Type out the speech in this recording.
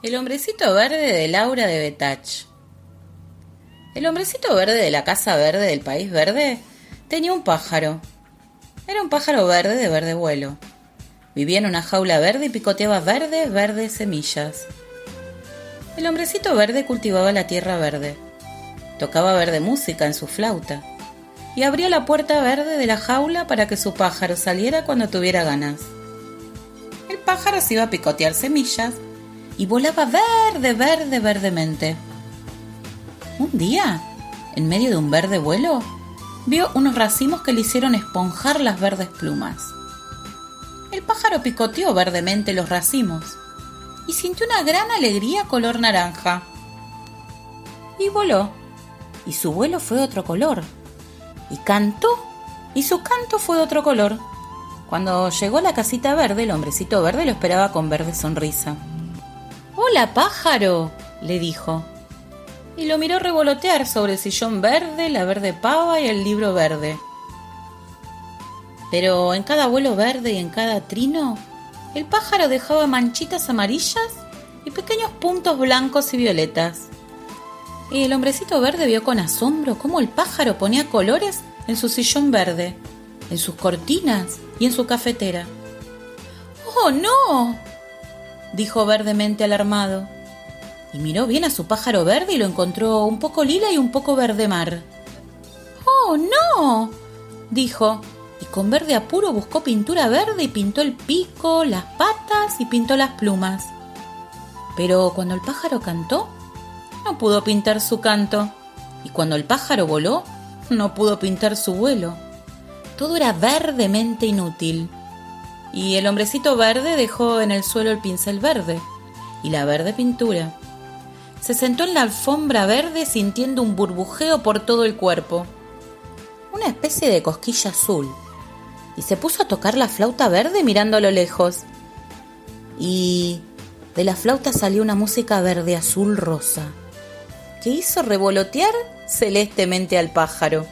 El hombrecito verde de Laura de Betach. El hombrecito verde de la casa verde del país verde tenía un pájaro. Era un pájaro verde de verde vuelo. Vivía en una jaula verde y picoteaba verdes, verdes semillas. El hombrecito verde cultivaba la tierra verde. Tocaba verde música en su flauta. Y abría la puerta verde de la jaula para que su pájaro saliera cuando tuviera ganas. El pájaro se iba a picotear semillas y volaba verde, verde, verdemente. Un día, en medio de un verde vuelo, vio unos racimos que le hicieron esponjar las verdes plumas. El pájaro picoteó verdemente los racimos y sintió una gran alegría color naranja. Y voló, y su vuelo fue otro color. Y cantó, y su canto fue otro color. Cuando llegó a la casita verde, el hombrecito verde lo esperaba con verde sonrisa. Hola, pájaro, le dijo. Y lo miró revolotear sobre el sillón verde, la verde pava y el libro verde. Pero en cada vuelo verde y en cada trino, el pájaro dejaba manchitas amarillas y pequeños puntos blancos y violetas. Y el hombrecito verde vio con asombro cómo el pájaro ponía colores en su sillón verde, en sus cortinas y en su cafetera. ¡Oh, no! Dijo verdemente alarmado, y miró bien a su pájaro verde y lo encontró un poco lila y un poco verde mar. ¡Oh, no! dijo, y con verde apuro buscó pintura verde y pintó el pico, las patas y pintó las plumas. Pero cuando el pájaro cantó, no pudo pintar su canto, y cuando el pájaro voló, no pudo pintar su vuelo. Todo era verdemente inútil y el hombrecito verde dejó en el suelo el pincel verde y la verde pintura. Se sentó en la alfombra verde sintiendo un burbujeo por todo el cuerpo, una especie de cosquilla azul, y se puso a tocar la flauta verde mirando a lo lejos. Y de la flauta salió una música verde azul rosa, que hizo revolotear celestemente al pájaro.